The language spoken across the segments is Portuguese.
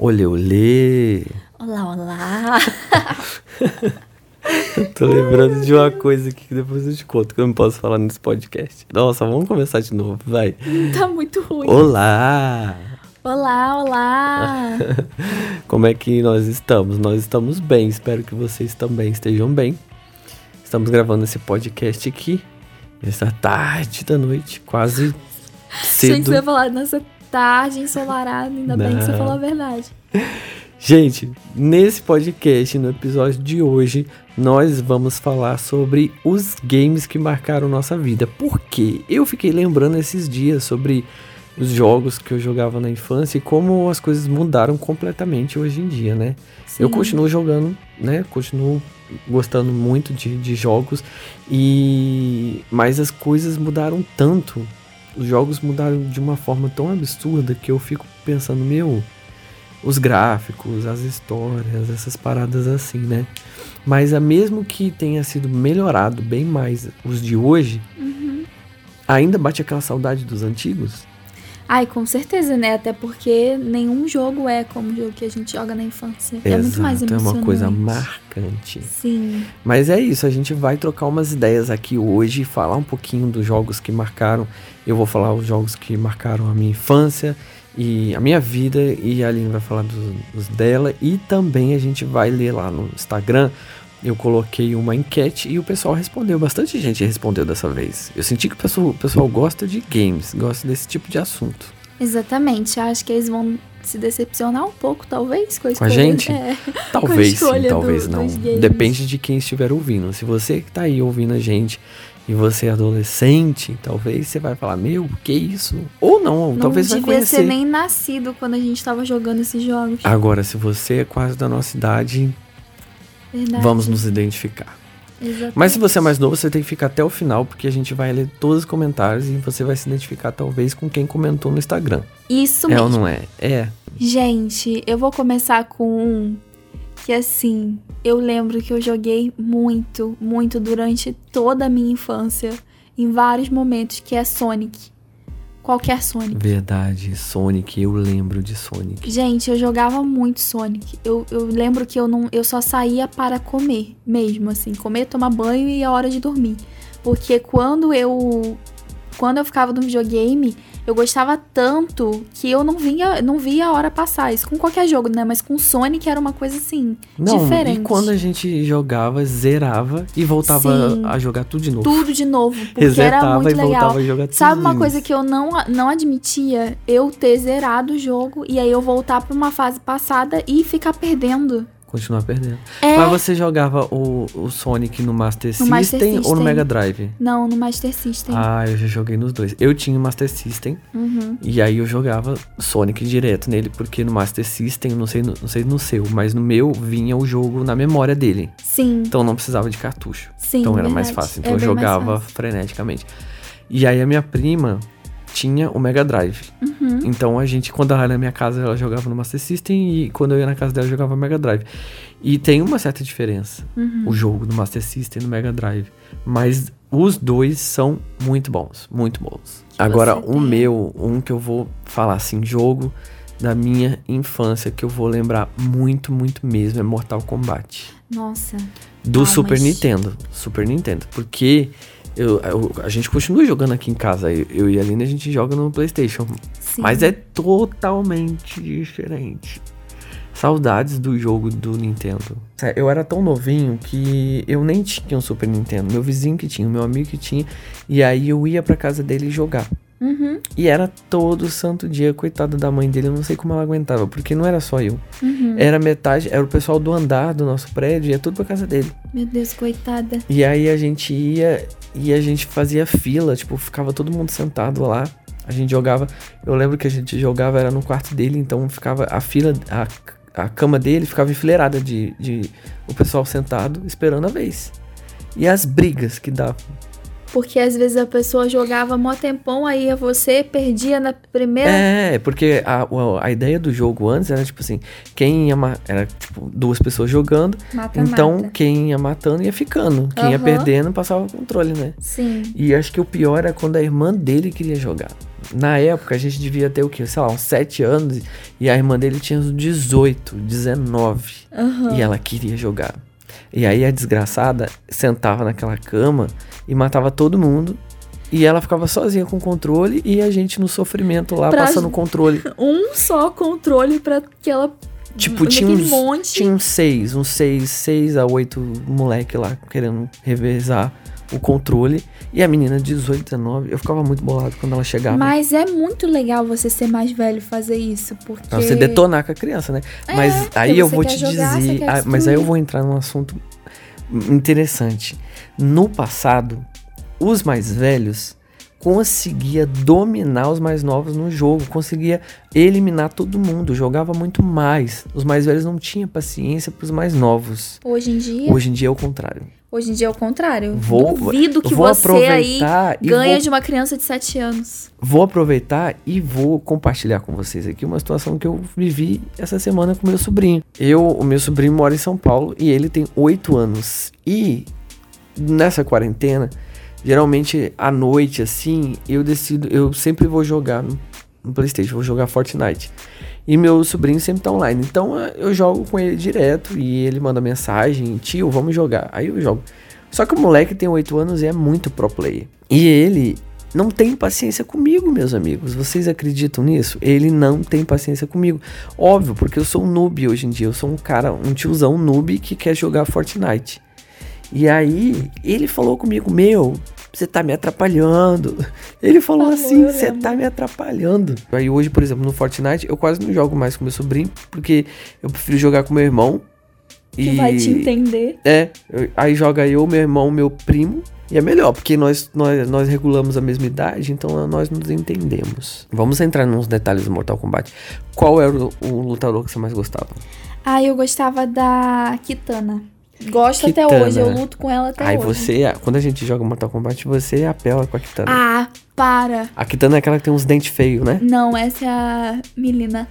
Olê, olê. Olá, olá. Tô lembrando de uma coisa aqui que depois eu te conto que eu não posso falar nesse podcast. Nossa, vamos começar de novo, vai. Tá muito ruim. Olá! Olá, olá. Como é que nós estamos? Nós estamos bem, espero que vocês também estejam bem. Estamos gravando esse podcast aqui, nessa tarde da noite, quase cedo. Gente, você vai falar nessa tarde ensolarada, ainda bem que você Não. falou a verdade. Gente, nesse podcast, no episódio de hoje, nós vamos falar sobre os games que marcaram nossa vida. Por quê? Eu fiquei lembrando esses dias sobre os jogos que eu jogava na infância e como as coisas mudaram completamente hoje em dia, né? Eu Sim. continuo jogando, né? Continuo gostando muito de, de jogos e mas as coisas mudaram tanto. Os jogos mudaram de uma forma tão absurda que eu fico pensando, meu, os gráficos, as histórias, essas paradas assim, né? Mas a mesmo que tenha sido melhorado bem mais os de hoje, Uhum. ainda bate aquela saudade dos antigos. Ai, com certeza, né? Até porque nenhum jogo é como o jogo que a gente joga na infância. é muito mais Exato, emocionante. É uma coisa marcante. Sim. Mas é isso, a gente vai trocar umas ideias aqui hoje, falar um pouquinho dos jogos que marcaram. Eu vou falar os jogos que marcaram a minha infância e a minha vida, e a Aline vai falar dos, dos dela. E também a gente vai ler lá no Instagram. Eu coloquei uma enquete e o pessoal respondeu. Bastante gente respondeu dessa vez. Eu senti que o pessoal, o pessoal gosta de games, gosta desse tipo de assunto. Exatamente. Acho que eles vão se decepcionar um pouco, talvez, com a Com a escolha. gente? É. Talvez sim, escolha talvez do- não. Depende de quem estiver ouvindo. Se você que tá aí ouvindo a gente e você é adolescente, talvez você vai falar, meu, que isso? Ou não, Não talvez vai devia conhecer. ser nem nascido quando a gente tava jogando esses jogos. Agora, se você é quase da nossa idade, Verdade. vamos nos identificar. Exatamente. Mas se você é mais novo, você tem que ficar até o final, porque a gente vai ler todos os comentários e você vai se identificar talvez com quem comentou no Instagram. Isso é mesmo. ou não é? É. Gente, eu vou começar com um que assim, eu lembro que eu joguei muito, muito durante toda a minha infância, em vários momentos, que é Sonic. Qualquer Sonic. Verdade, Sonic, eu lembro de Sonic. Gente, eu jogava muito Sonic. Eu, eu lembro que eu não, eu só saía para comer, mesmo assim, comer, tomar banho e a hora de dormir. Porque quando eu quando eu ficava no videogame, eu gostava tanto que eu não vinha, não via a hora passar. Isso com qualquer jogo, né? Mas com Sonic era uma coisa assim, Não, diferente. e quando a gente jogava, zerava e voltava Sim. a jogar tudo de novo. tudo de novo, porque era Resetava muito e legal. voltava a jogar tudo. Sabe uma coisa que eu não, não admitia? Eu ter zerado o jogo e aí eu voltar pra uma fase passada e ficar perdendo. Continuar perdendo. É. Mas você jogava o, o Sonic no Master, No Master System ou no. Mega Drive? Não, no Master System. Ah, eu já joguei nos dois. Eu tinha o Master System Uhum. e aí eu jogava Sonic direto nele, porque no Master System, não sei, não sei no seu, mas no meu vinha o jogo na memória dele. Sim, Então não precisava de cartucho. sim. então era mais verdade. fácil. Então É eu mais jogava freneticamente. E aí a minha prima tinha o Mega Drive. Uhum. Então a gente, quando ela ia na minha casa, ela jogava no Master System e quando eu ia na casa dela, jogava no Mega Drive. E tem uma certa diferença, Uhum. o jogo do Master System e no Mega Drive. Mas os dois são muito bons, muito bons. Agora, você o tem? meu, um que eu vou falar assim, jogo da minha infância que eu vou lembrar muito, muito mesmo é Mortal Kombat. Nossa. Do Ah, Super mas- Nintendo. Super Nintendo. Porque eu, eu- a gente continua jogando aqui em casa. Eu, eu e a Aline, a gente joga no PlayStation. Sim. Mas é totalmente diferente. Saudades do jogo do Nintendo. É, Eu era tão novinho que eu nem tinha um Super Nintendo. Meu vizinho que tinha, meu amigo que tinha. E aí eu ia pra casa dele jogar. Uhum. E era todo santo dia, coitada da mãe dele. Eu não sei como ela aguentava, porque não era só eu. Uhum. Era metade, era o pessoal do andar do nosso prédio, ia tudo pra casa dele. Meu Deus, coitada. E aí a gente ia e a gente fazia fila, tipo, ficava todo mundo sentado lá. A gente jogava. Eu lembro que a gente jogava era no quarto dele, então ficava a fila, a, a cama dele ficava enfileirada de, de o pessoal sentado esperando a vez. E as brigas que davam. Porque às vezes a pessoa jogava mó tempão, aí ia você, perdia na primeira. É, porque a, a, ideia do jogo antes era tipo assim, quem ia era tipo duas pessoas jogando, Mata, então mata. quem ia matando ia ficando, quem ia Aham. perdendo passava o controle, né? Sim. E acho que o pior era quando a irmã dele queria jogar. Na época a gente devia ter o quê? Sei lá, uns 7 anos. E a irmã dele tinha uns 18, 19. Aham. E ela queria jogar. E aí a desgraçada sentava naquela cama e matava todo mundo. E ela ficava sozinha com o controle e a gente no sofrimento lá Pra- passando o controle. Um só controle pra que ela. Tipo, tinha uns, monte. tinha uns seis, uns seis, seis a oito moleque lá querendo revezar o controle. E a menina, 18, 19, eu ficava muito bolado quando ela chegava. Mas é muito legal você ser mais velho e fazer isso, porque. Pra você detonar com a criança, né? É, mas aí eu vou te jogar, dizer. ah, mas aí eu vou entrar num assunto interessante. No passado, os mais velhos conseguia dominar os mais novos no jogo, conseguia eliminar todo mundo, jogava muito mais. Os mais velhos não tinham paciência pros mais novos. Hoje em dia. Hoje em dia é o contrário. Hoje em dia é o contrário. Vou- Duvido que vou você aí ganha vou- de uma criança de 7 anos. Vou aproveitar e vou compartilhar com vocês aqui uma situação que eu vivi essa semana com meu sobrinho. Eu, o meu sobrinho mora em São Paulo e ele tem 8 anos. E nessa quarentena, geralmente à noite assim, eu decido, eu sempre vou jogar no, no PlayStation, vou jogar Fortnite. E meu sobrinho sempre tá online. Então eh, eu jogo com ele direto e ele manda mensagem: "Tio, vamos jogar". Aí eu jogo. Só que o moleque tem 8 anos e é muito pro player. E ele não tem paciência comigo, meus amigos. Vocês acreditam nisso? Ele não tem paciência comigo. Óbvio, porque eu sou um noob hoje em dia. Eu sou um cara, um tiozão noob que quer jogar Fortnite. E aí, ele falou comigo: Meu, você tá me atrapalhando. Ele falou Falou, assim: eu Você tá me atrapalhando. Aí hoje, por exemplo, no Fortnite, eu quase não jogo mais com meu sobrinho, porque eu prefiro jogar com meu irmão. Que vai te entender. É, eu- aí joga eu, meu irmão, meu primo. E é melhor, porque nós, nós, nós regulamos a mesma idade, então nós nos entendemos. Vamos entrar nos detalhes do Mortal Kombat. Qual era o, o lutador que você mais gostava? Ah, eu gostava da Kitana. Gosto até Kitana. hoje, eu luto com ela até aí hoje. você, quando a gente joga Mortal Kombat, você apela com a Kitana. Ah, para. A Kitana é aquela que tem uns dentes feios, né? Não, essa é a Melina.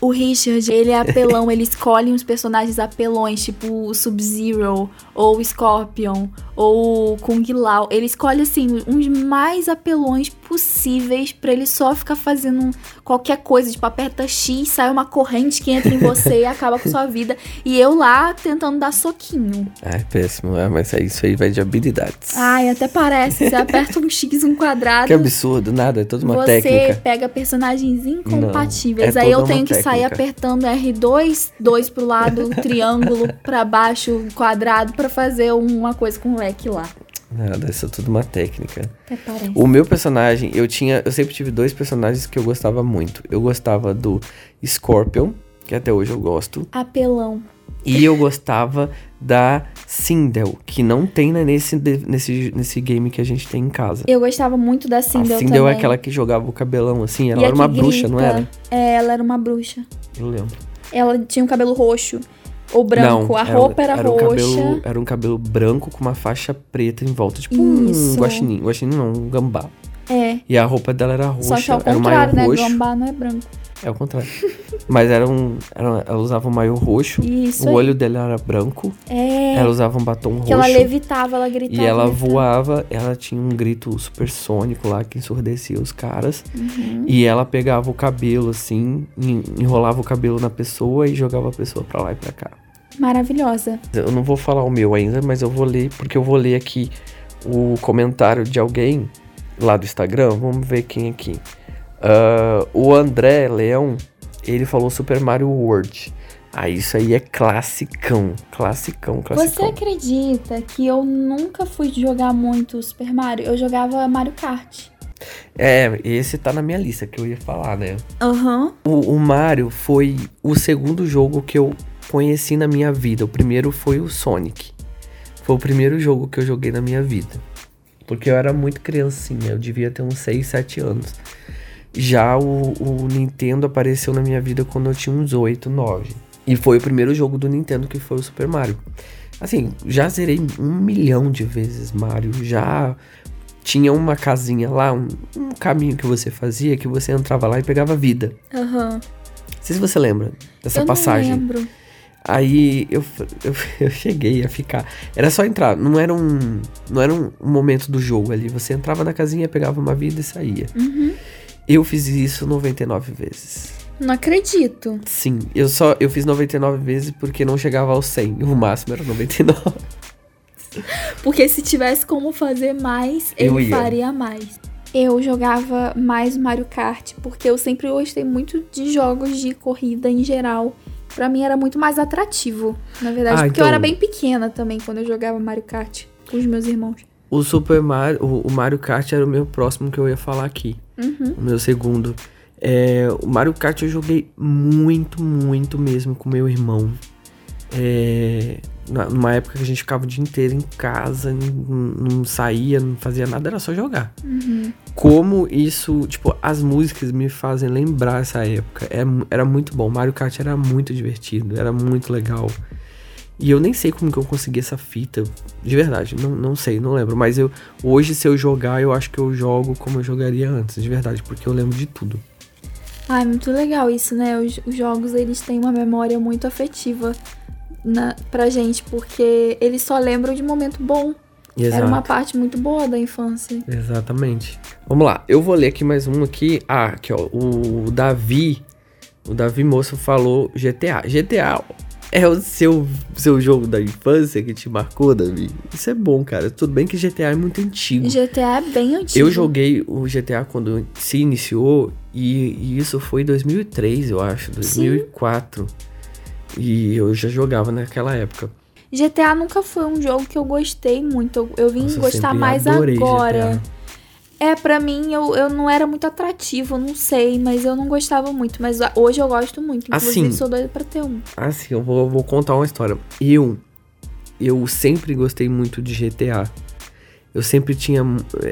O Richard, ele é apelão, ele escolhe uns personagens apelões, tipo o Sub-Zero, ou o Scorpion, ou Kung Lao. Ele escolhe, assim, uns mais apelões possíveis pra ele só ficar fazendo qualquer coisa. Tipo, aperta X, sai uma corrente que entra em você e acaba com sua vida. E eu lá tentando dar soquinho. É péssimo, é, mas é isso aí vai de habilidades. Ai, até parece. Você aperta um X, um quadrado. que absurdo, nada, é toda uma você técnica. pega personagens incompatíveis. Não, é Aí eu tenho que sair técnica. apertando R2, 2 pro lado, triângulo pra baixo, quadrado, pra fazer uma coisa com o lá. Nada, isso é tudo uma técnica. Até parece. O meu personagem, eu tinha. Eu sempre tive dois personagens que eu gostava muito. Eu gostava do Scorpion, que até hoje eu gosto. Apelão. E eu gostava da Sindel, que não tem né, nesse, nesse, nesse game que a gente tem em casa. Eu gostava muito da Sindel a Sindel também. é aquela que jogava o cabelão assim, ela E era uma bruxa, não era? É, ela era uma bruxa. Eu lembro. Ela tinha um cabelo roxo ou branco. Não, a roupa era, um roxa. cabelo, era um cabelo branco com uma faixa preta em volta, tipo um Isso. guaxinim. Guaxinim não, um gambá. É. E a roupa dela era roxa, Só que ao era um contrário, né? roxo. Gambá não é branco. É o contrário. Mas era um. Era, ela usava um maiô roxo. Isso. o aí. olho dela era branco. É. Ela usava um batom que roxo. ela levitava, ela gritava. E ela voava, ela tinha um grito supersônico lá que ensurdecia os caras. Uhum. E ela pegava o cabelo assim, en- enrolava o cabelo na pessoa e jogava a pessoa pra lá e pra cá. Maravilhosa. Eu não vou falar o meu ainda, mas eu vou ler, porque eu vou ler aqui o comentário de alguém lá do Instagram. Vamos ver quem aqui. Ah, o André Leão, ele falou Super Mario World. Ah, isso aí é classicão. Classicão, Você classicão. acredita que eu nunca fui jogar muito Super Mario? Eu jogava Mario Kart. É, esse tá na minha lista que eu ia falar, né? Aham. O, o Mario foi o segundo jogo que eu conheci na minha vida. O primeiro foi o Sonic. Foi o primeiro jogo que eu joguei na minha vida. Porque eu era muito criancinha, eu devia ter uns 6, 7 anos. Já o, o Nintendo apareceu na minha vida quando eu tinha uns 8, 9. E foi o primeiro jogo do Nintendo que foi o Super Mario. Assim, já zerei um milhão de vezes Mario. Já tinha uma casinha lá, um, um caminho que você fazia, que você entrava lá e pegava vida. Aham. Não sei se você lembra dessa eu passagem. não lembro. Aí eu, eu, eu cheguei a ficar. Era só entrar, não era um. Não era um, um momento do jogo ali. Você entrava na casinha, pegava uma vida e saía. Uhum. Eu fiz isso 99 vezes. Não acredito. Sim, eu só eu fiz 99 vezes porque não chegava ao 100. O máximo era 99. Porque se tivesse como fazer mais, Eu ele ia. faria mais. Eu jogava mais Mario Kart, porque eu sempre gostei muito de jogos de corrida em geral. Pra mim era muito mais atrativo, na verdade. Ah, porque eu então- era bem pequena também quando eu jogava Mario Kart com os meus irmãos. O Super Mario, o Mario Kart era o meu próximo que eu ia falar aqui. Uhum. O meu segundo. É, o Mario Kart eu joguei muito, muito mesmo com meu irmão. É, numa época que a gente ficava o dia inteiro em casa, não, não saía, não fazia nada, era só jogar. Uhum. Como isso, tipo, as músicas me fazem lembrar essa época. É era muito bom. Mario Kart era muito divertido, era muito legal. E eu nem sei como que eu consegui essa fita. De verdade, não, não sei, não lembro. Mas eu hoje, se eu jogar, eu acho que eu jogo como eu jogaria antes, de verdade, porque eu lembro de tudo. Ah, é muito legal isso, né? Os, os jogos, eles têm uma memória muito afetiva na, pra gente, porque eles só lembram de momento bom. Exato. Era uma parte muito boa da infância. Exatamente. Vamos lá, eu vou ler aqui mais um aqui. Ah, aqui ó, o Davi, o Davi Moço falou GTA. GTA é o seu, seu jogo da infância que te marcou, Davi? Isso é bom, cara. Tudo bem que GTA é muito antigo. GTA é bem antigo. Eu joguei o GTA quando se iniciou e, e isso foi em 2003, eu acho, 2004. E eu já jogava naquela época. GTA nunca foi um jogo que eu gostei muito. Eu, eu vim Nossa, gostar mais agora. GTA. É, pra mim, eu, eu não era muito atrativo, não sei, mas eu não gostava muito. Mas hoje eu gosto muito. Inclusive, Assim, sou doida pra ter um. Assim, eu vou, vou contar uma história. Eu, eu sempre gostei muito de GTA. Eu sempre tinha.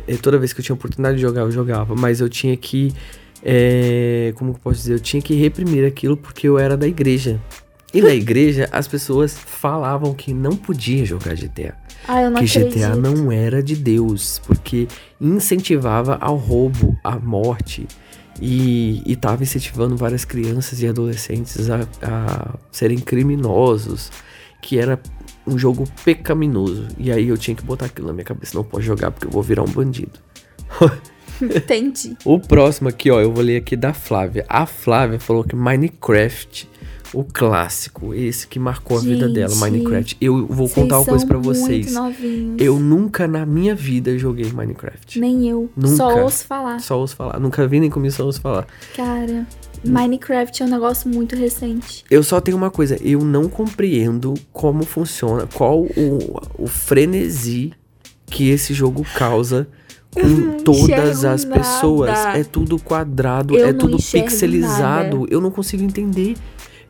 eh, Toda vez que eu tinha oportunidade de jogar, eu jogava. Mas eu tinha que. eh, como que eu posso dizer? Eu tinha que reprimir aquilo porque eu era da igreja. E na igreja, as pessoas falavam que não podia jogar GTA. Ah, eu não que acredito. GTA não era de Deus, porque incentivava ao roubo, à morte e estava incentivando várias crianças e adolescentes a, a serem criminosos, que era um jogo pecaminoso. E aí eu tinha que botar aquilo na minha cabeça, não pode jogar porque eu vou virar um bandido. Entendi. O próximo aqui, ó, eu vou ler aqui da Flávia. A Flávia falou que Minecraft, o clássico, esse que marcou a vida dela, Gente, Minecraft. Eu vou contar uma coisa pra vocês. Novinhos. Eu nunca na minha vida joguei Minecraft. Nem eu. Nunca. Só ouço falar. Só ouço falar. Nunca vi nem comi, só ouço falar. Cara, Minecraft é um negócio muito recente. Eu só tenho uma coisa, eu não compreendo como funciona, qual o, o frenesi que esse jogo causa com todas as pessoas. nada. É tudo quadrado, Eu é tudo pixelizado. nada. Eu não consigo entender.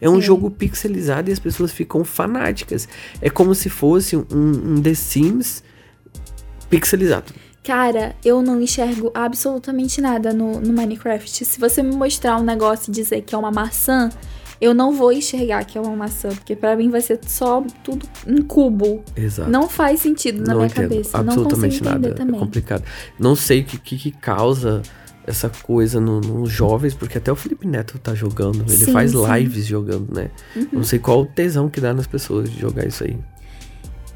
É um É. jogo pixelizado e as pessoas ficam fanáticas. É como se fosse um, um The Sims pixelizado. Cara, eu não enxergo absolutamente nada no, no Minecraft. Se você me mostrar um negócio e dizer que é uma maçã, eu não vou enxergar que é uma maçã, porque pra mim vai ser só tudo em cubo. Exato. Não faz sentido na não minha entendo cabeça. Não consigo absolutamente nada. É também. complicado. Não sei o que, que, que causa essa coisa no- nos jovens, porque até o Felipe Neto tá jogando. Ele Sim, faz sim. Uhum. lives jogando, né? Não sei qual o tesão que dá nas pessoas de jogar isso aí.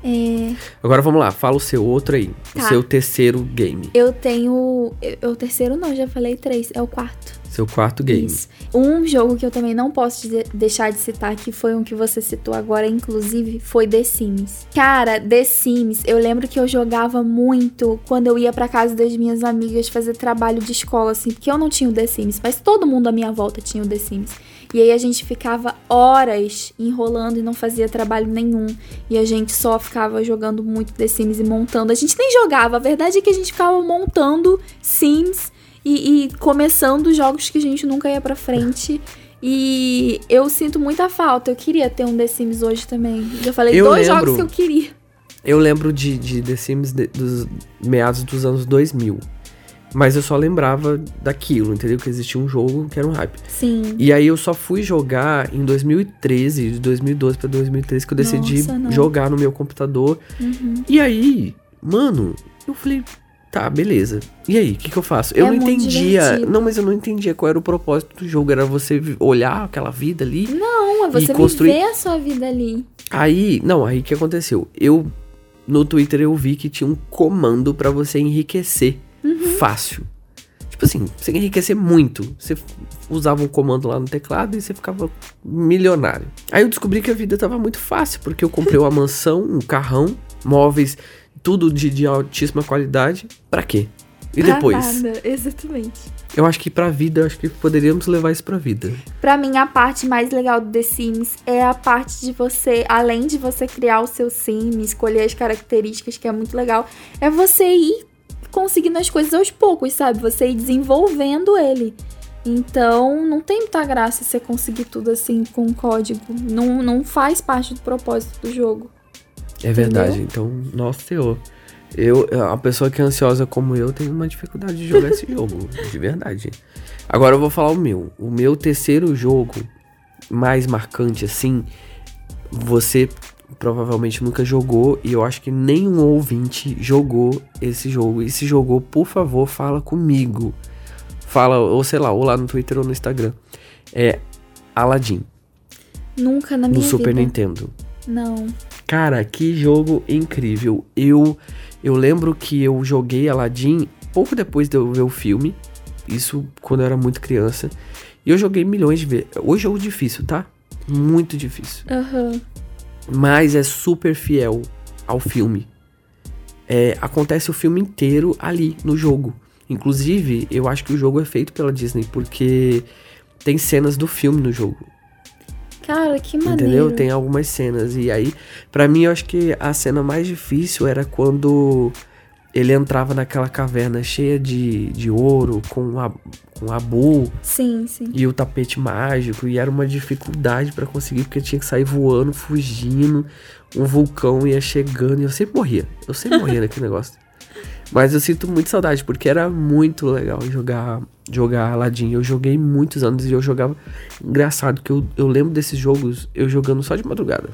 É, Agora vamos lá, fala o seu outro aí. O Tá. seu terceiro game. eu tenho. eu- O terceiro não, já falei três. É o quarto. Seu quarto game. Isso. Um jogo que eu também não posso de- deixar de citar, que foi um que você citou agora, inclusive, foi The Sims. Cara, The Sims, eu lembro que eu jogava muito quando eu ia pra casa das minhas amigas fazer trabalho de escola, assim, porque eu não tinha o The Sims, mas todo mundo à minha volta tinha o The Sims. E aí a gente ficava horas enrolando e não fazia trabalho nenhum. E a gente só ficava jogando muito The Sims e montando. A gente nem jogava, a verdade é que a gente ficava montando Sims e, e começando jogos que a gente nunca ia pra frente. E eu sinto muita falta. Eu queria ter um The Sims hoje também. Já falei Eu dois lembro. jogos que eu queria. Eu lembro de, de The Sims de- dos meados dos anos 2000. Mas eu só lembrava daquilo, entendeu? Que existia um jogo que era um hype. Sim. E aí eu só fui jogar em 2013, de 2012 pra 2013, que eu decidi Nossa, jogar no meu computador. Uhum. E aí, mano, eu falei, tá, beleza. E aí, o que, que eu faço? Eu É não entendia. divertido. Não, mas eu não entendia qual era o propósito do jogo. Era você olhar aquela vida ali. Não, é você construir- viver a sua vida ali. Aí, não, aí o que aconteceu? Eu, no Twitter, eu vi que tinha um comando pra você enriquecer Uhum. fácil. Tipo Tipo assim, você enriquecer muito. Você usava um comando lá no teclado e você ficava milionário. Aí eu descobri que a vida tava muito fácil, porque eu comprei uma mansão, um carrão, móveis, tudo de, de altíssima qualidade. Pra quê? E Pra depois? nada, exatamente. Eu acho que pra vida, eu acho que poderíamos levar isso pra vida. Pra mim, a parte mais legal do The Sims é a parte de você, além de você criar o seu sim, escolher as características, que é muito legal, é você ir conseguindo as coisas aos poucos, sabe? Você ir desenvolvendo ele. Então, não tem muita graça você conseguir tudo assim com código. Não, não faz parte do propósito do jogo. É verdade. Então, nossa senhor. Eu, a pessoa que é ansiosa como eu tem uma dificuldade de jogar esse jogo, de verdade. Agora eu vou falar o meu. O meu terceiro jogo mais marcante assim, você provavelmente nunca jogou e eu acho que nenhum ouvinte jogou esse jogo. E se jogou, por favor, fala comigo. Fala, ou sei lá, ou lá no Twitter ou no Instagram. É Aladdin, Nunca na no minha Super vida. Nintendo. Não. Cara, que jogo incrível. Eu eu lembro que eu joguei Aladdin pouco depois de eu ver o filme. Isso quando eu era muito criança. E eu joguei milhões de vezes. Hoje é jogo difícil, tá? Muito difícil. Aham. Mas é super fiel ao filme. É, acontece o filme inteiro ali no jogo. Inclusive, eu acho que o jogo é feito pela Disney porque tem cenas do filme no jogo. Cara, que maneiro. Entendeu? Tem algumas cenas. E aí, pra mim, eu acho que a cena mais difícil era quando ele entrava naquela caverna cheia de, de ouro, com a, com Abu Sim, sim. e o tapete mágico. E era uma dificuldade pra conseguir, porque tinha que sair voando, fugindo. Um vulcão ia chegando e eu sempre morria. Eu sempre morria naquele negócio. Mas eu sinto muito saudade, porque era muito legal jogar, jogar Aladdin. Eu joguei muitos anos e eu jogava. Engraçado que eu, eu lembro desses jogos eu jogando só de madrugada.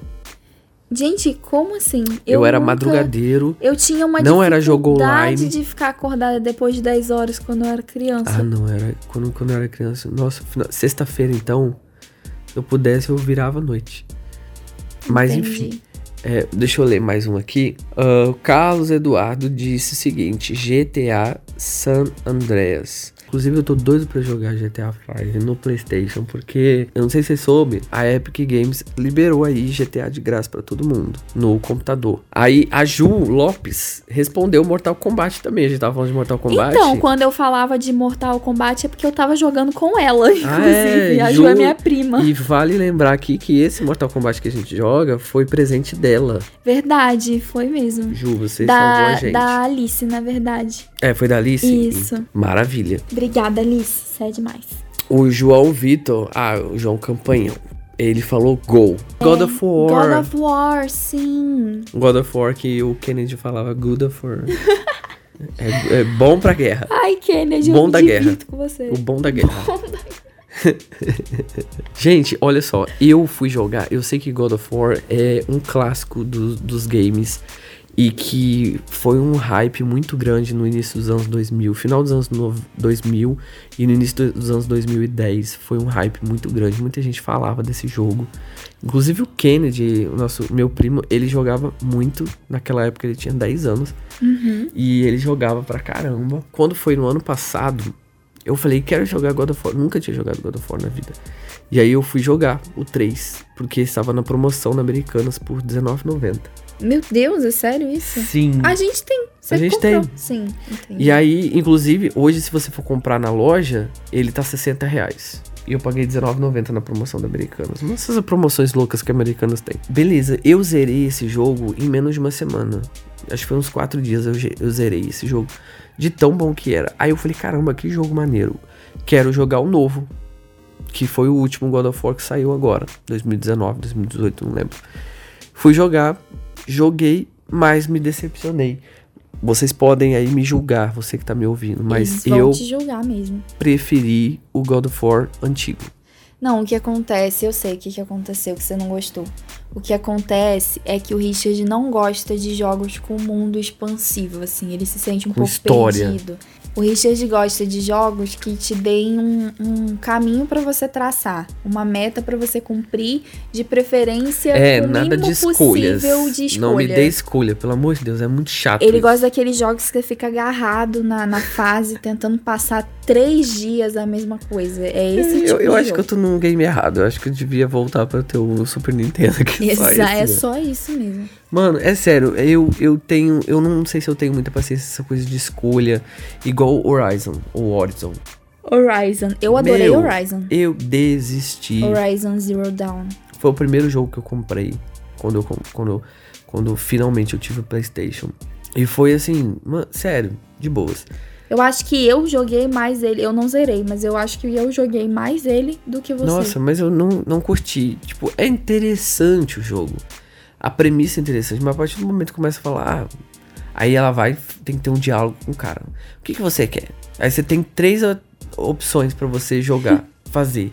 Gente, como assim? Eu, era nunca- madrugadeiro. Eu tinha uma Não era jogo online. de ficar acordada depois de 10 horas quando eu era criança. Ah, não, era. Quando, quando eu era criança. Nossa, sexta-feira então. Se eu pudesse, eu virava à noite. Mas Entendi. enfim. É, deixa eu ler mais um aqui. O Carlos Eduardo disse o seguinte: GTA San Andreas. Inclusive, eu tô doido pra jogar GTA V no PlayStation, porque eu não sei se você soube, a Epic Games liberou aí GTA de graça pra todo mundo no computador. Aí a Ju Lopes respondeu Mortal Kombat também. A gente tava falando de Mortal Kombat. Então, quando eu falava de Mortal Kombat é porque eu tava jogando com ela, inclusive. é, a Ju- Ju é minha prima. E vale lembrar aqui que esse Mortal Kombat que a gente joga foi presente dela. Verdade, foi mesmo. Ju, você salvou a Da, gente. da Alice, na verdade. É, foi da Alice? Isso. Maravilha. Obrigada, Alice. Você é demais. O João Vitor, ah, o João Campanhão, ele falou Go. God of War. God of War, sim. God of War que o Kennedy falava Good of War. é, é bom pra guerra. Ai, Kennedy, Bom eu da guerra. com você. O bom da guerra. Gente, olha só, eu fui jogar, eu sei que God of War é um clássico do- dos games e que foi um hype muito grande no início dos anos 2000, final dos anos no- 2000 e no início do- dos anos 2010. Foi um hype muito grande, muita gente falava desse jogo. Inclusive o Kennedy, o nosso meu primo, ele jogava muito naquela época, ele tinha 10 anos. E ele jogava pra caramba. Quando foi no ano passado, eu falei, quero jogar God of War. Nunca tinha jogado God of War na vida. E aí eu fui jogar o 3, porque estava na promoção na Americanas por R$19,90. Meu Deus, é sério isso? Sim. A gente tem. Você A gente comprou. tem. Sim, entendi. E aí, inclusive, hoje se você for comprar na loja, ele tá 60 reais. E eu paguei R$19,90 na promoção da Americanas. Uma dessas promoções loucas que a Americanas tem. Beleza, eu zerei esse jogo em menos de uma semana. Acho que foi uns 4 dias eu, eu zerei esse jogo. De tão bom que era. Aí eu falei, caramba, que jogo maneiro. Quero jogar o novo. Que foi o último God of War que saiu agora. 2019, 2018, não lembro. Fui jogar, joguei, mas me decepcionei. Vocês podem aí me julgar, você que tá me ouvindo, mas eu preferi o God of War antigo. Não, o que acontece, eu sei o que, que aconteceu, que você não gostou. O que acontece é que o Richard não gosta de jogos com mundo expansivo, assim. Ele se sente um Com pouco história. perdido. O Richard gosta de jogos que te deem um, um caminho para você traçar, uma meta para você cumprir, de preferência É, o nada mínimo de escolhas. possível de escolha. Não me dê escolha, pelo amor de Deus, é muito chato. Ele isso. gosta daqueles jogos que você fica agarrado na, na fase, tentando passar três dias a mesma coisa. É esse tipo eu, eu acho que eu tô num game errado. Eu acho que eu devia voltar pra ter o Super Nintendo que só é só isso mesmo. Mano, é sério, eu, eu tenho. Eu não sei se eu tenho muita paciência essa coisa de escolha. Igual Horizon ou Horizon. Horizon. Eu adorei Meu, Horizon. Eu desisti. Horizon Zero Dawn. Foi o primeiro jogo que eu comprei quando eu, quando, eu- quando finalmente eu tive o PlayStation. E foi assim, mano, sério, de boas. Eu acho que eu joguei mais ele. Eu não zerei, mas eu acho que eu joguei mais ele do que você. Nossa, mas eu não, não curti. Tipo, é interessante o jogo. A premissa é interessante, mas a partir do momento que começa a falar, ah, aí ela vai, tem que ter um diálogo com o cara. O que, que você quer? Aí você tem três opções pra você jogar, fazer.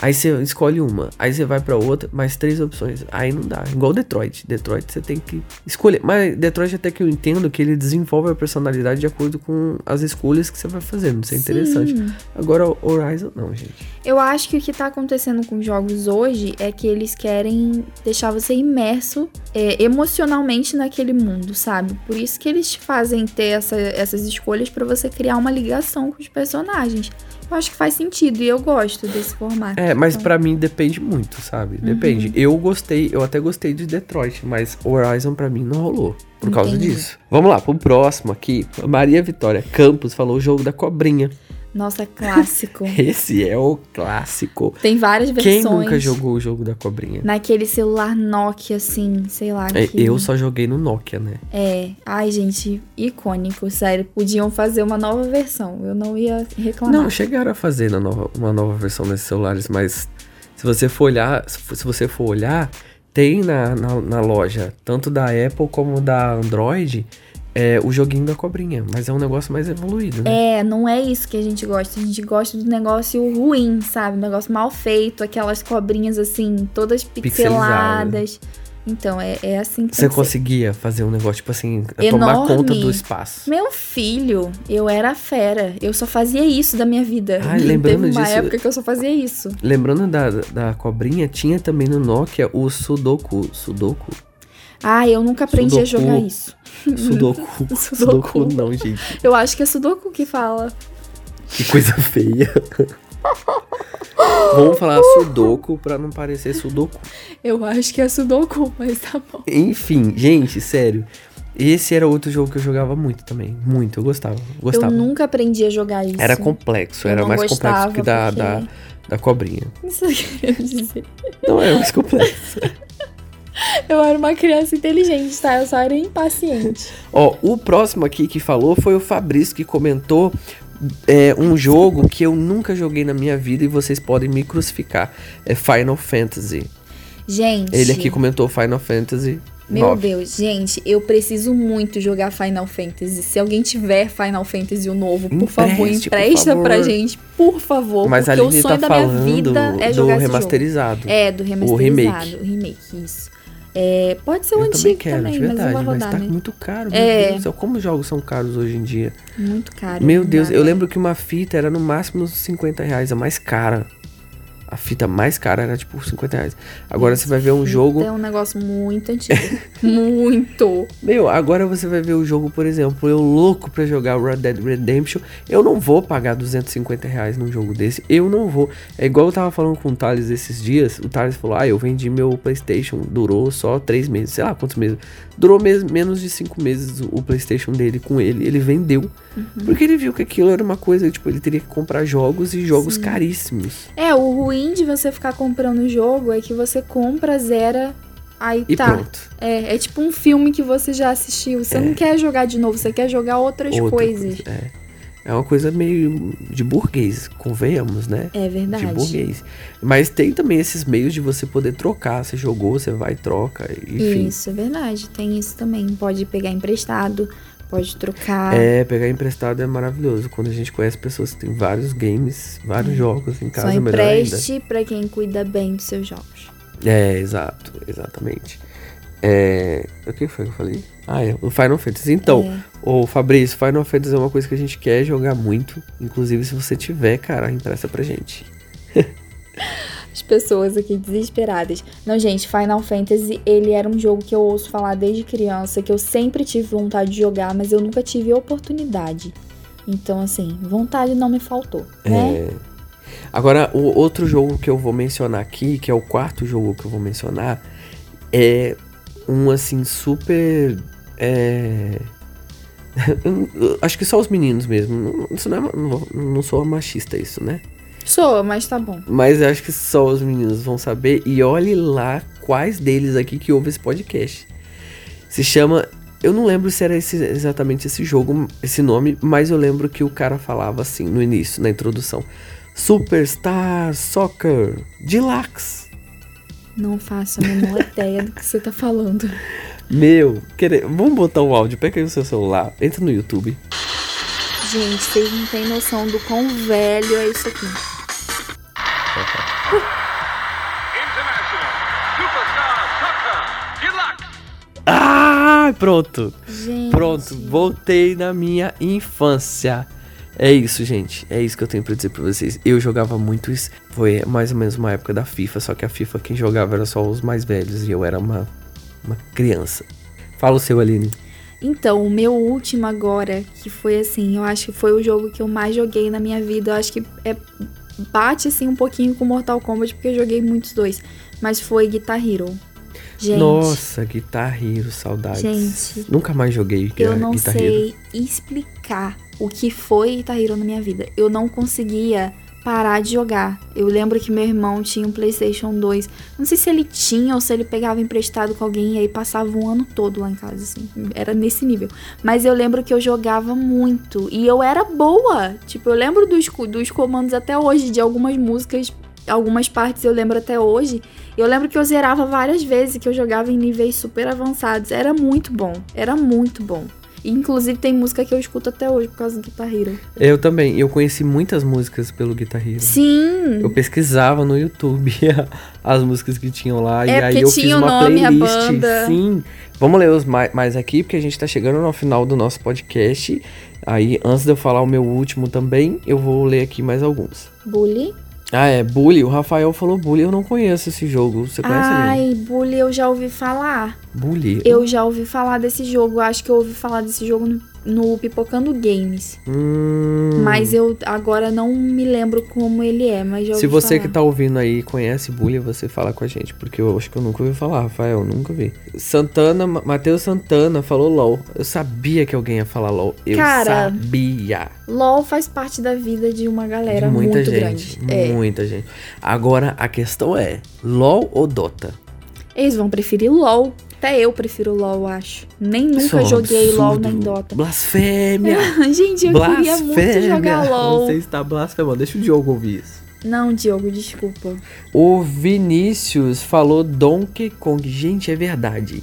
Aí você escolhe uma, aí você vai pra outra, mais três opções. Aí não dá. Igual Detroit. Detroit você tem que escolher. Mas Detroit até que eu entendo que ele desenvolve a personalidade de acordo com as escolhas que você vai fazendo. Isso é interessante. Sim. Agora Horizon, não, gente. Eu acho que o que tá acontecendo com jogos hoje é que eles querem deixar você imerso é, emocionalmente naquele mundo, sabe? Por isso que eles te fazem ter essa- essas escolhas pra você criar uma ligação com os personagens. Eu acho que faz sentido e eu gosto desse formato. É, mas Então, pra mim depende muito, sabe? Depende. Eu gostei, eu até gostei de Detroit, mas Horizon pra mim não rolou por causa Entendi. disso. Vamos lá, pro próximo aqui. Maria Vitória Campos falou o jogo da cobrinha. Nossa, é clássico. Esse é o clássico. Tem várias Quem versões. nunca jogou o jogo da cobrinha? Naquele celular Nokia, assim, sei lá. É, que- eu só joguei no Nokia, né? É. Ai, gente, icônico, sério. Podiam fazer uma nova versão. Eu não ia reclamar. Não, chegaram a fazer nova- uma nova versão desses celulares, mas se você for olhar, se você for olhar, tem na, na, na loja, tanto da Apple como da Android, é, o joguinho da cobrinha, mas é um negócio mais evoluído, né? É, não é isso que a gente gosta. A gente gosta do negócio ruim, sabe? Um negócio mal feito, aquelas cobrinhas assim, todas pixeladas. Então, é, é assim que Você que ser. conseguia fazer um negócio, tipo assim, tomar Enorme. conta do espaço. Meu filho, eu era fera. Eu só fazia isso da minha vida. Ai, lembrando Teve uma disso- época que eu só fazia isso. Lembrando da, da cobrinha, tinha também no Nokia o Sudoku. Sudoku? Ah, eu nunca aprendi a Sudoku. jogar isso. Sudoku. Sudoku. Sudoku não, gente. Eu acho que é Sudoku que fala. Que coisa feia. Vamos falar Sudoku pra não parecer Sudoku. Eu acho que é Sudoku, mas tá bom. Enfim, gente, sério. Esse era outro jogo que eu jogava muito também. Muito, eu gostava. Gostava. Eu nunca aprendi a jogar isso. Era complexo, Eu era mais complexo que da, porque- da, da cobrinha. Isso eu queria dizer. Não, é mais complexo. Eu era uma criança inteligente, tá? Eu só era impaciente. Ó, o próximo aqui que falou foi o Fabrício que comentou é, um jogo que eu nunca joguei na minha vida e vocês podem me crucificar. É Final Fantasy. Gente. Ele aqui comentou Final Fantasy Meu 9. Deus, gente, eu preciso muito jogar Final Fantasy. Se alguém tiver Final Fantasy o novo, por favor, Empreste, por empresta favor. pra gente, por favor. Mas porque o sonho tá da minha vida é do jogar esse remasterizado. jogo. É, do remasterizado. remake. O remake, isso. É, pode ser o eu antigo também quero, também, de mas verdade, mas rodar, tá né? muito caro, meu É. Deus do céu. Como os jogos são caros hoje em dia? Muito caro. Meu não Deus, eu lembro que uma fita era no máximo uns 50 reais, a mais cara. A fita mais cara era tipo 50 reais. Agora você vai ver um jogo. É um negócio muito antigo. muito. Meu, agora você vai ver o jogo, por exemplo, eu louco pra jogar Red Dead Redemption. Eu não vou pagar 250 reais num jogo desse. Eu não vou. É igual eu tava falando com o Thales esses dias. O Thales falou: Ah, eu vendi meu PlayStation. Durou só 3 meses. Sei lá quantos meses. Durou mes- menos de 5 meses o PlayStation dele com ele. Ele vendeu. Porque ele viu que aquilo era uma coisa, tipo, ele teria que comprar jogos e jogos caríssimos. É, o ruim de você ficar comprando o jogo é que você compra, zera, aí E tá. pronto. É, é tipo um filme que você já assistiu. Você não quer jogar de novo, você quer jogar outras Outra coisas. coisa, É. É uma coisa meio de burguês, convenhamos, né? É verdade. De burguês. Mas tem também esses meios de você poder trocar. Você jogou, você vai e troca. Enfim. Isso, é verdade. Tem isso também. Pode pegar emprestado, pode trocar. É, pegar emprestado é maravilhoso. Quando a gente conhece pessoas que têm vários games, vários jogos em Só casa, ainda. empreste pra quem cuida bem dos seus jogos. É, exato, exatamente. É, o que foi que eu falei? Ah, é, o Final Fantasy. Então, Ô, Fabrício, Final Fantasy é uma coisa que a gente quer jogar muito. Inclusive, se você tiver, cara, empresta pra gente. As pessoas aqui desesperadas. Não, gente, Final Fantasy, ele era um jogo que eu ouço falar desde criança, que eu sempre tive vontade de jogar, mas eu nunca tive oportunidade. Então, assim, vontade não me faltou, né? É. Agora, o outro jogo que eu vou mencionar aqui, que é o quarto jogo que eu vou mencionar, é um assim super. É... Acho que só os meninos mesmo. Isso não, é, não, não sou machista, isso, né? Sou, mas tá bom. Mas acho que só os meninos vão saber. E olhe lá quais deles aqui que ouvem esse podcast. Se chama. Eu não lembro se era esse, exatamente esse jogo, esse nome, mas eu lembro que o cara falava assim no início, na introdução: Superstar Soccer Deluxe. Não faço a menor ideia do que você tá falando. Meu, querer, vamos botar o áudio, pega aí o seu celular, entra no YouTube. Gente, vocês não têm noção do quão velho é isso aqui. Ah, pronto. Gente. Pronto, voltei na minha infância. É isso, gente. É isso que eu tenho pra dizer pra vocês. Eu jogava muito isso. Foi mais ou menos uma época da FIFA, só que a FIFA quem jogava era só os mais velhos e eu era uma, uma criança. Fala o seu, Aline. Então, o meu último agora, que foi assim, eu acho que foi o jogo que eu mais joguei na minha vida. Eu acho que é, bate assim um pouquinho com Mortal Kombat, porque eu joguei muitos dois. Mas foi Guitar Hero. Gente, Nossa, Guitar Hero, saudades. Gente, Nunca mais joguei eu não Guitar Hero. sei explicar o que foi Guitar Hero na minha vida. Eu não conseguia parar de jogar. Eu lembro que meu irmão tinha um PlayStation 2. Não sei se ele tinha ou se ele pegava emprestado com alguém e aí passava um ano todo lá em casa, assim. Era nesse nível. Mas eu lembro que eu jogava muito e eu era boa. Tipo, eu lembro dos, dos comandos até hoje, de algumas músicas, algumas partes eu lembro até hoje. Eu lembro que eu zerava várias vezes, que eu jogava em níveis super avançados. Era muito bom. Era muito bom. E, Inclusive tem música que eu escuto até hoje por causa do Guitar Hero. Eu também. Eu conheci muitas músicas pelo Guitar Hero. Sim! Eu pesquisava no YouTube as músicas que tinham lá. É, e aí eu tinha fiz o uma nome, a playlist. banda. Sim. Vamos ler os mais, mais aqui, porque a gente tá chegando no final do nosso podcast. Aí, antes de eu falar o meu último também, eu vou ler aqui mais alguns. Bully. Ah, é, Bully. O Rafael falou Bully. Eu não conheço esse jogo. Você conhece ele? Ai, Bully eu já ouvi falar. Bully. Eu já ouvi falar desse jogo. Acho que eu ouvi falar desse jogo no, no Pipocando Games. Hum. Mas eu agora não me lembro como ele é, mas Se você falar. que tá ouvindo aí conhece Bully, você fala com a gente, porque eu acho que eu nunca ouvi falar, Rafael, nunca vi. Santana, Ma- Matheus Santana falou LOL. Eu sabia que alguém ia falar LOL. Eu Cara, sabia. LOL faz parte da vida de uma galera De muita muito gente. grande. É. Muita gente. Agora a questão é: LOL ou Dota? Eles vão preferir LOL. Até eu prefiro LOL, acho. Nem Isso nunca um joguei LOL absurdo. nem Dota. Blasfêmia! Gente, eu queria muito Blasfêmia! jogar LOL. Você está blasfemando. Deixa o Diogo ouvir isso. Não, Diogo, desculpa. O Vinícius falou Donkey Kong. Gente, é verdade.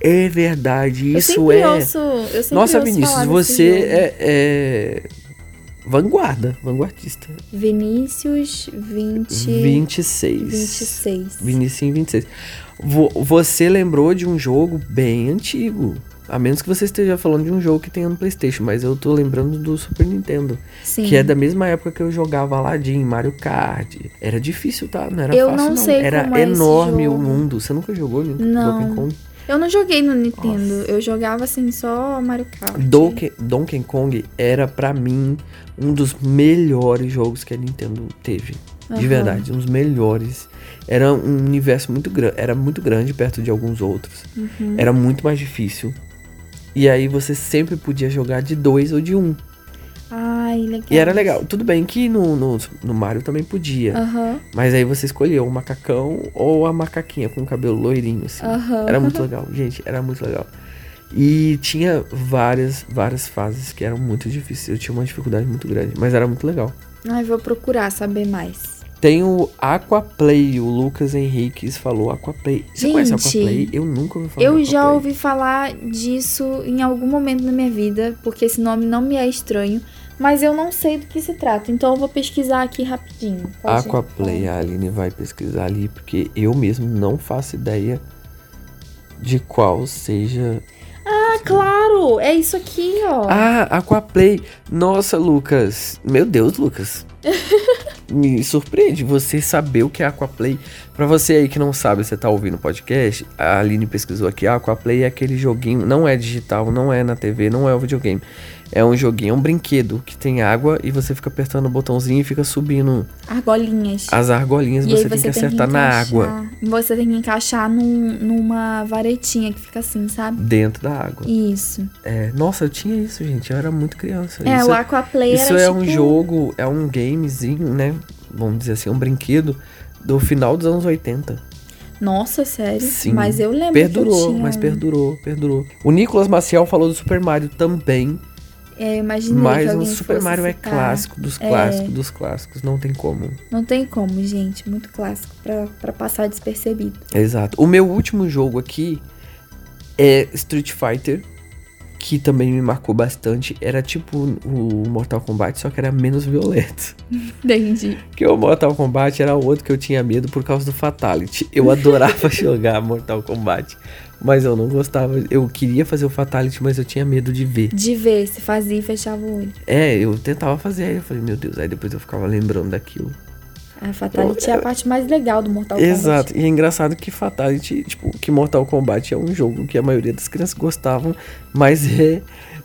É verdade. eu Isso é. ouço, eu Nossa, Vinícius, você é, é vanguarda, vanguardista. Vinícius 20... 26. 26. Vinicius 26. Vo- Você lembrou de um jogo bem antigo. A menos que você esteja falando de um jogo que tenha no PlayStation, mas eu tô lembrando do Super Nintendo, Sim. que é da mesma época que eu jogava Aladdin, Mario Kart. Era difícil, tá? Não era Eu fácil não não. sei Era é enorme o mundo. Você nunca jogou Donkey Não. Kong? Eu não joguei no Nintendo, eu jogava assim só Mario Kart. Donkey, Donkey Kong era pra mim um dos melhores jogos que a Nintendo teve. De Aham. verdade, um dos melhores. Era um universo muito grande, era muito grande perto de alguns outros. Uhum. Era muito mais difícil. E aí você sempre podia jogar de dois ou de um. Ai, legal. E era legal. Tudo bem que no, no, no Mario também podia. Aham, Mas aí você escolheu o macacão ou a macaquinha com o cabelo loirinho, assim. aham. Era muito legal, gente, era muito legal. E tinha várias, várias fases que eram muito difíceis. Eu tinha uma dificuldade muito grande, mas era muito legal. Ai, vou procurar saber mais. Tem o Aquaplay, o Lucas Henriques falou Aquaplay. Você conhece Gente, Aquaplay? Eu nunca ouvi falar Eu já ouvi falar disso em algum momento na minha vida, porque esse nome não me é estranho, mas eu não sei do que se trata, então eu vou pesquisar aqui rapidinho. Pode- Aquaplay, a Aline vai pesquisar ali, porque eu mesmo não faço ideia de qual seja Ah, claro! É isso aqui, ó. Ah, Aquaplay. Nossa, Lucas. Meu Deus, Lucas. Me surpreende você saber o que é Aquaplay. Pra você aí que não sabe, você tá ouvindo o podcast, a Aline pesquisou aqui. Aquaplay é aquele joguinho, não é digital, não é na TV, não é o videogame. É um joguinho, é um brinquedo que tem água e você fica apertando o botãozinho e fica subindo Argolinhas. as argolinhas. E aí Você tem que acertar na água, Você tem que encaixar num- numa varetinha que fica assim, sabe? dentro da água. Isso. É, nossa, eu tinha isso, gente. Eu era muito criança. É, isso o Aquaplay Isso era é tipo... um jogo, é um gamezinho, né? Vamos dizer assim, um brinquedo do final dos anos 80. Nossa, sério? Sim. Mas eu lembro que eu Perdurou, tinha mas perdurou, perdurou. O Nicolas Maciel falou do Super Mario também, É, eu imaginei que mas o Super Mario é citar. clássico dos É. clássicos dos clássicos, não tem como. Não tem como, gente. Muito clássico pra, pra passar despercebido. Exato. O meu último jogo aqui é Street Fighter, que também me marcou bastante. Era tipo o Mortal Kombat, só que era menos violento. Entendi. Porque o Mortal Kombat era outro que eu tinha medo por causa do Fatality. Eu adorava jogar Mortal Kombat, mas eu não gostava. Eu queria fazer o Fatality, mas eu tinha medo de ver. De ver se fazia e fechava o olho. É, eu tentava fazer, aí eu falei, meu Deus, aí depois eu ficava lembrando daquilo. A Fatality é a parte mais legal do Mortal Kombat. Exato, e é engraçado que Fatality, tipo, que Mortal Kombat é um jogo que a maioria das crianças gostavam, mas é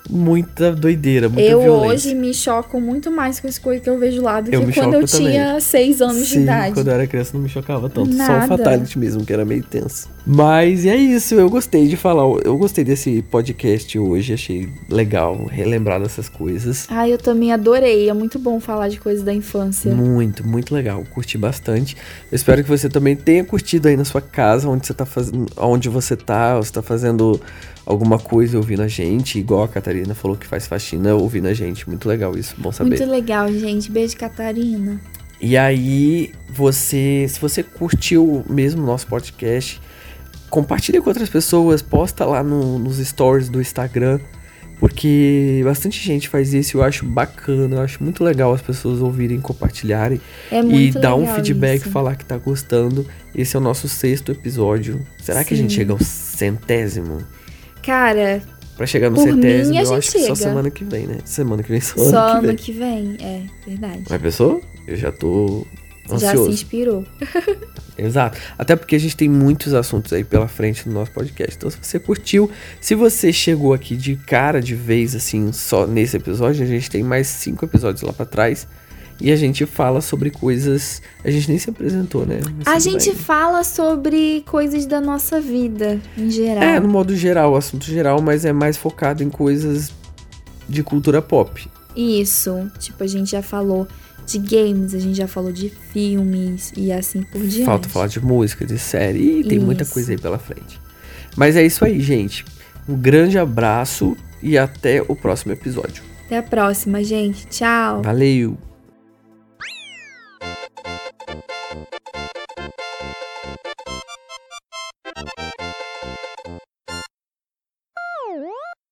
muita doideira, muita Eu violência. hoje me choco muito mais com as coisas que eu vejo lá do Eu que quando eu também. tinha seis anos de Sim, idade. quando eu era criança não me chocava tanto. Só Nada. o Fatality mesmo, que era meio tenso. Mas é isso, eu gostei de falar. Eu gostei desse podcast hoje, achei legal relembrar dessas coisas. Ah, eu também adorei. É muito bom falar de coisas da infância. Muito, muito legal. Curti bastante. Eu espero que você também tenha curtido aí na sua casa, onde você tá fazendo. Onde você tá, você tá fazendo alguma coisa ouvindo a gente, igual a Catarina falou que faz faxina ouvindo a gente. Muito legal isso, bom saber. Muito legal, gente. Beijo, Catarina. E aí, você, se você curtiu mesmo o nosso podcast, compartilha com outras pessoas, posta lá no- nos stories do Instagram, porque bastante gente faz isso e eu acho bacana, eu acho muito legal as pessoas ouvirem, compartilharem É e dar um feedback, isso. falar que tá gostando. Esse é o nosso sexto episódio. Será que a gente Sim. chega ao centésimo? Cara, Pra chegar no mim, centésimo, a eu acho que só chega. semana que vem, né? Semana que vem, só, só ano que vem. ano que vem. É, verdade. Mas pensou? Eu já tô Já ansioso. se inspirou. Exato. Até porque a gente tem muitos assuntos aí pela frente no nosso podcast. Então, se você curtiu, se você chegou aqui de cara de vez, assim, só nesse episódio, a gente tem mais cinco episódios lá pra trás. E a gente fala sobre coisas. A gente nem se apresentou, né? Mas A gente bem. fala sobre coisas da nossa vida, em geral. É, no modo geral, assunto geral, mas é mais focado em coisas de cultura pop. Isso. Tipo, a gente já falou de games, a gente já falou de filmes e assim por diante. Falta falar de música, de série. E tem muita Isso. coisa aí pela frente. Mas é isso aí, gente. Um grande abraço e até o próximo episódio. Até a próxima, gente. Tchau. Valeu!